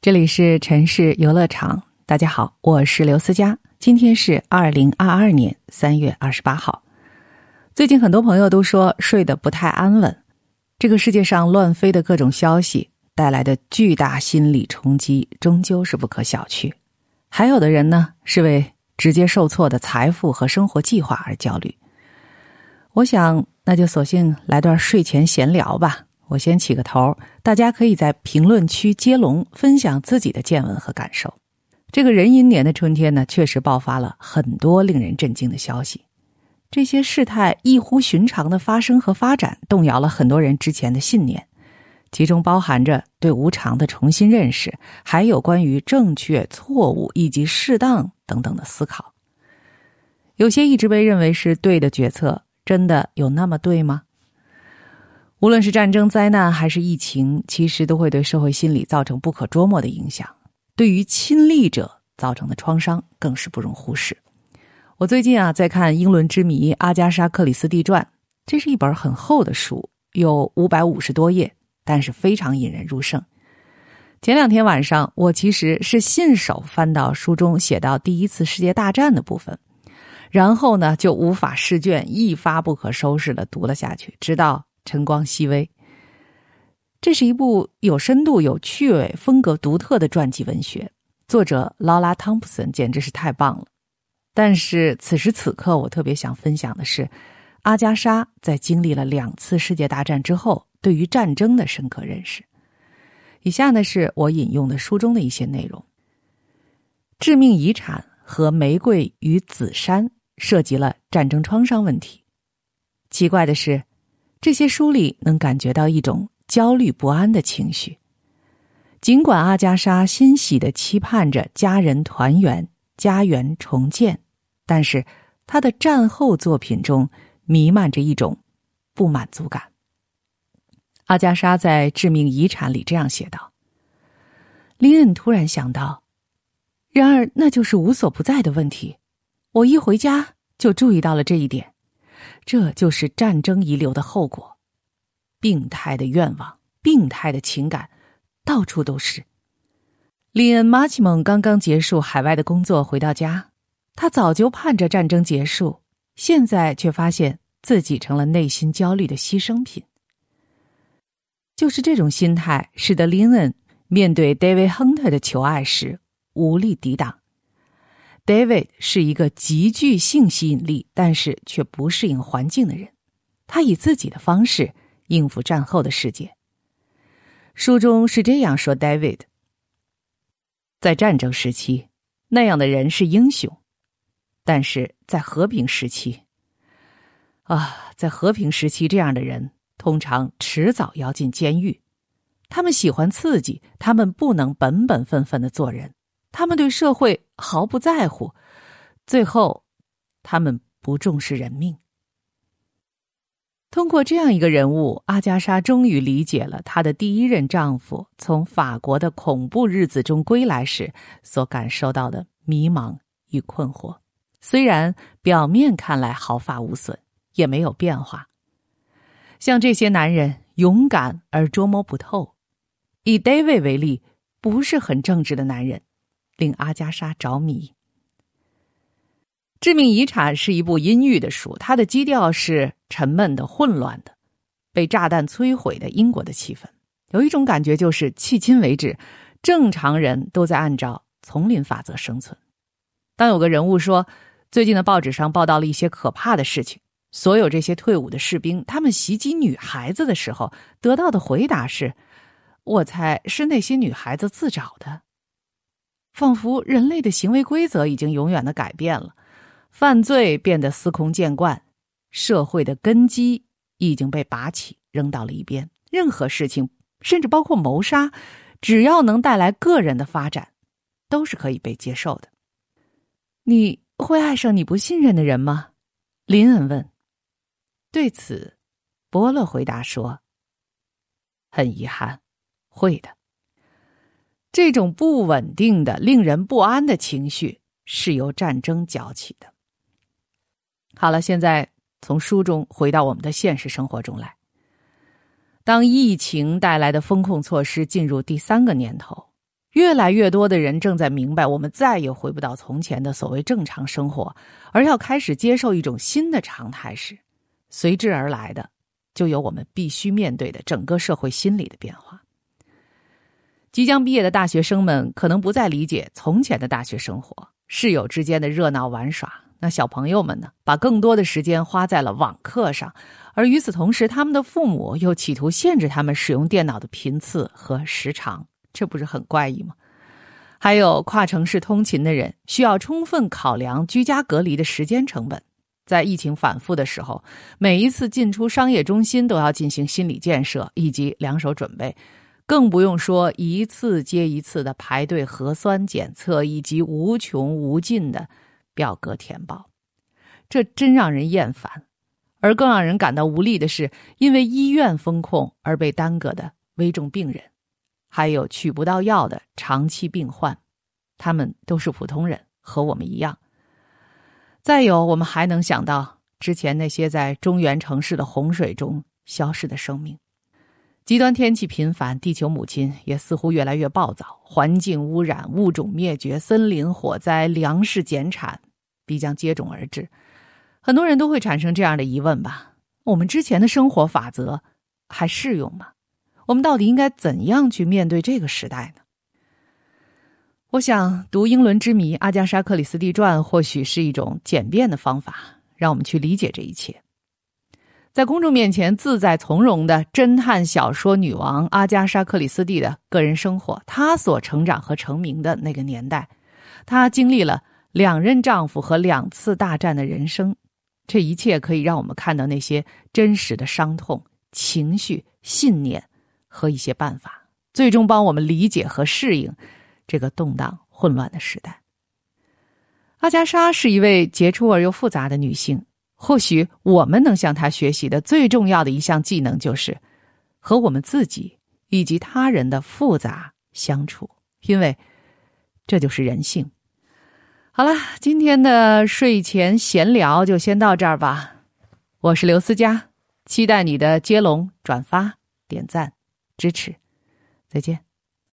这里是城市游乐场，大家好，我是刘思佳。今天是二零二二年三月二十八号。最近很多朋友都说睡得不太安稳，这个世界上乱飞的各种消息带来的巨大心理冲击，终究是不可小觑。还有的人呢，是为直接受挫的财富和生活计划而焦虑。我想，那就索性来段睡前闲聊吧。我先起个头，大家可以在评论区接龙分享自己的见闻和感受。这个壬寅年的春天呢，确实爆发了很多令人震惊的消息。这些事态异乎寻常的发生和发展，动摇了很多人之前的信念，其中包含着对无常的重新认识，还有关于正确、错误以及适当等等的思考。有些一直被认为是对的决策，真的有那么对吗？无论是战争灾难还是疫情，其实都会对社会心理造成不可捉摸的影响。对于亲历者造成的创伤，更是不容忽视。我最近啊在看《英伦之谜：阿加莎·克里斯蒂传》，这是一本很厚的书，有五百五十多页，但是非常引人入胜。前两天晚上，我其实是信手翻到书中写到第一次世界大战的部分，然后呢就无法释卷，一发不可收拾的读了下去，直到。晨光熹微，这是一部有深度、有趣味、风格独特的传记文学。作者劳拉·汤普森简直是太棒了。但是此时此刻，我特别想分享的是，阿加莎在经历了两次世界大战之后，对于战争的深刻认识。以下呢，是我引用的书中的一些内容：《致命遗产》和《玫瑰与紫杉》涉及了战争创伤问题。奇怪的是。这些书里能感觉到一种焦虑不安的情绪，尽管阿加莎欣喜的期盼着家人团圆、家园重建，但是她的战后作品中弥漫着一种不满足感。阿加莎在《致命遗产》里这样写道：“林恩突然想到，然而那就是无所不在的问题。我一回家就注意到了这一点。”这就是战争遗留的后果，病态的愿望，病态的情感，到处都是。利恩·马奇蒙刚刚结束海外的工作，回到家，他早就盼着战争结束，现在却发现自己成了内心焦虑的牺牲品。就是这种心态，使得林恩面对 David Hunter 的求爱时无力抵挡。David 是一个极具性吸引力，但是却不适应环境的人。他以自己的方式应付战后的世界。书中是这样说：David 在战争时期，那样的人是英雄；但是在和平时期，啊，在和平时期，这样的人通常迟早要进监狱。他们喜欢刺激，他们不能本本分分的做人。他们对社会毫不在乎，最后，他们不重视人命。通过这样一个人物，阿加莎终于理解了她的第一任丈夫从法国的恐怖日子中归来时所感受到的迷茫与困惑。虽然表面看来毫发无损，也没有变化。像这些男人，勇敢而捉摸不透。以 David 为例，不是很正直的男人。令阿加莎着迷。《致命遗产》是一部阴郁的书，它的基调是沉闷的、混乱的，被炸弹摧毁的英国的气氛。有一种感觉，就是迄今为止，正常人都在按照丛林法则生存。当有个人物说，最近的报纸上报道了一些可怕的事情，所有这些退伍的士兵他们袭击女孩子的时候，得到的回答是：“我猜是那些女孩子自找的。”仿佛人类的行为规则已经永远的改变了，犯罪变得司空见惯，社会的根基已经被拔起扔到了一边。任何事情，甚至包括谋杀，只要能带来个人的发展，都是可以被接受的。你会爱上你不信任的人吗？林恩问。对此，伯乐回答说：“很遗憾，会的。”这种不稳定的、令人不安的情绪是由战争搅起的。好了，现在从书中回到我们的现实生活中来。当疫情带来的风控措施进入第三个年头，越来越多的人正在明白，我们再也回不到从前的所谓正常生活，而要开始接受一种新的常态时，随之而来的，就有我们必须面对的整个社会心理的变化。即将毕业的大学生们可能不再理解从前的大学生活，室友之间的热闹玩耍。那小朋友们呢，把更多的时间花在了网课上，而与此同时，他们的父母又企图限制他们使用电脑的频次和时长。这不是很怪异吗？还有跨城市通勤的人，需要充分考量居家隔离的时间成本。在疫情反复的时候，每一次进出商业中心都要进行心理建设以及两手准备，更不用说一次接一次的排队核酸检测以及无穷无尽的表格填报。这真让人厌烦。而更让人感到无力的是，因为医院风控而被耽搁的危重病人。还有取不到药的长期病患，他们都是普通人，和我们一样。再有，我们还能想到之前那些在中原城市的洪水中消失的生命。极端天气频繁，地球母亲也似乎越来越暴躁，环境污染、物种灭绝、森林火灾、粮食减产，必将接踵而至。很多人都会产生这样的疑问吧：我们之前的生活法则还适用吗？我们到底应该怎样去面对这个时代呢？我想读英伦之谜《阿加莎·克里斯蒂传》或许是一种简便的方法，让我们去理解这一切。在公众面前自在从容的侦探小说女王阿加莎·克里斯蒂的个人生活，她所成长和成名的那个年代，她经历了两任丈夫和两次大战的人生，这一切可以让我们看到那些真实的伤痛、情绪、信念。和一些办法，最终帮我们理解和适应这个动荡混乱的时代。阿加莎是一位杰出而又复杂的女性，或许我们能向他学习的最重要的一项技能，就是和我们自己以及他人的复杂相处，因为这就是人性。好了，今天的睡前闲聊就先到这儿吧。我是刘思佳，期待你的接龙、转发、点赞。支持，再见。